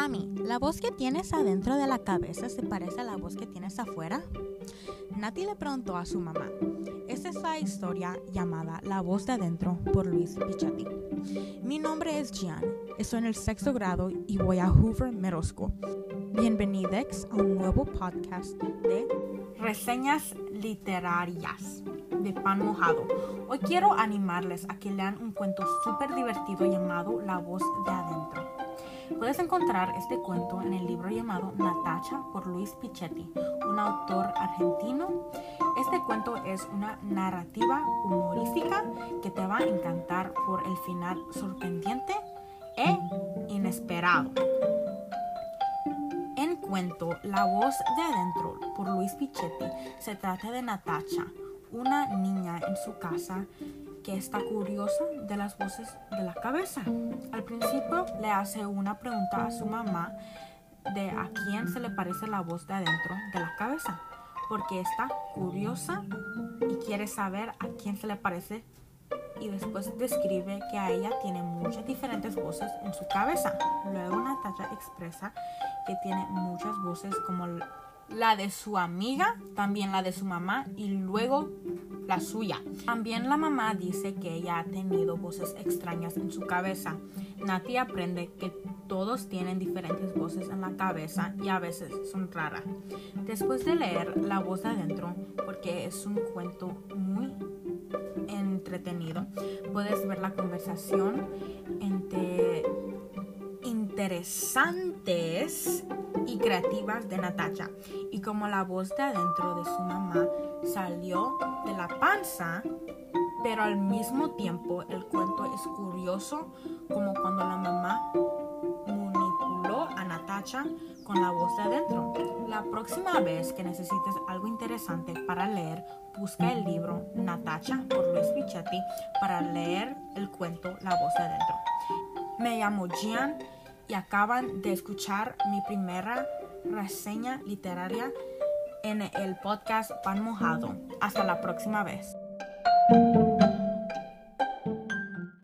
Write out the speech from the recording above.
Mami, ¿la voz que tienes adentro de la cabeza se parece a la voz que tienes afuera? Nati le preguntó a su mamá. Esta es la historia llamada La voz de adentro por Luis Pichetti. Mi nombre es Gian, estoy en el sexto grado y voy a Hoover Middle School. Bienvenidos a un nuevo podcast de reseñas literarias de pan mojado. Hoy quiero animarles a que lean un cuento súper divertido llamado La voz de adentro. Puedes encontrar este cuento en el libro llamado Natacha por Luis Pichetti, un autor argentino. Este cuento es una narrativa humorística que te va a encantar por el final sorprendente e inesperado. En cuento La voz de adentro por Luis Pichetti se trata de Natacha, una niña en su casa que está curiosa de las voces de la cabeza. Al principio le hace una pregunta a su mamá de a quién se le parece la voz de adentro de la cabeza, porque está curiosa y quiere saber a quién se le parece y después describe que a ella tiene muchas diferentes voces en su cabeza. Luego Natacha expresa que tiene muchas voces como la de su amiga, también la de su mamá y luego la suya. También la mamá dice que ella ha tenido voces extrañas en su cabeza. Nati aprende que todos tienen diferentes voces en la cabeza y a veces son raras. Después de leer La voz de adentro, porque es un cuento muy entretenido, puedes ver la conversación entre interesantes y creativas de Natacha. Y como la voz de adentro de su mamá salió de la panza, pero al mismo tiempo el cuento es curioso como cuando la mamá manipuló a Natacha con la voz de adentro. La próxima vez que necesites algo interesante para leer, busca el libro Natacha por Luis Pichetti para leer el cuento La voz de adentro. Me llamo Gian y acaban de escuchar mi primera reseña literaria en el podcast Pan Mojado. Hasta la próxima vez.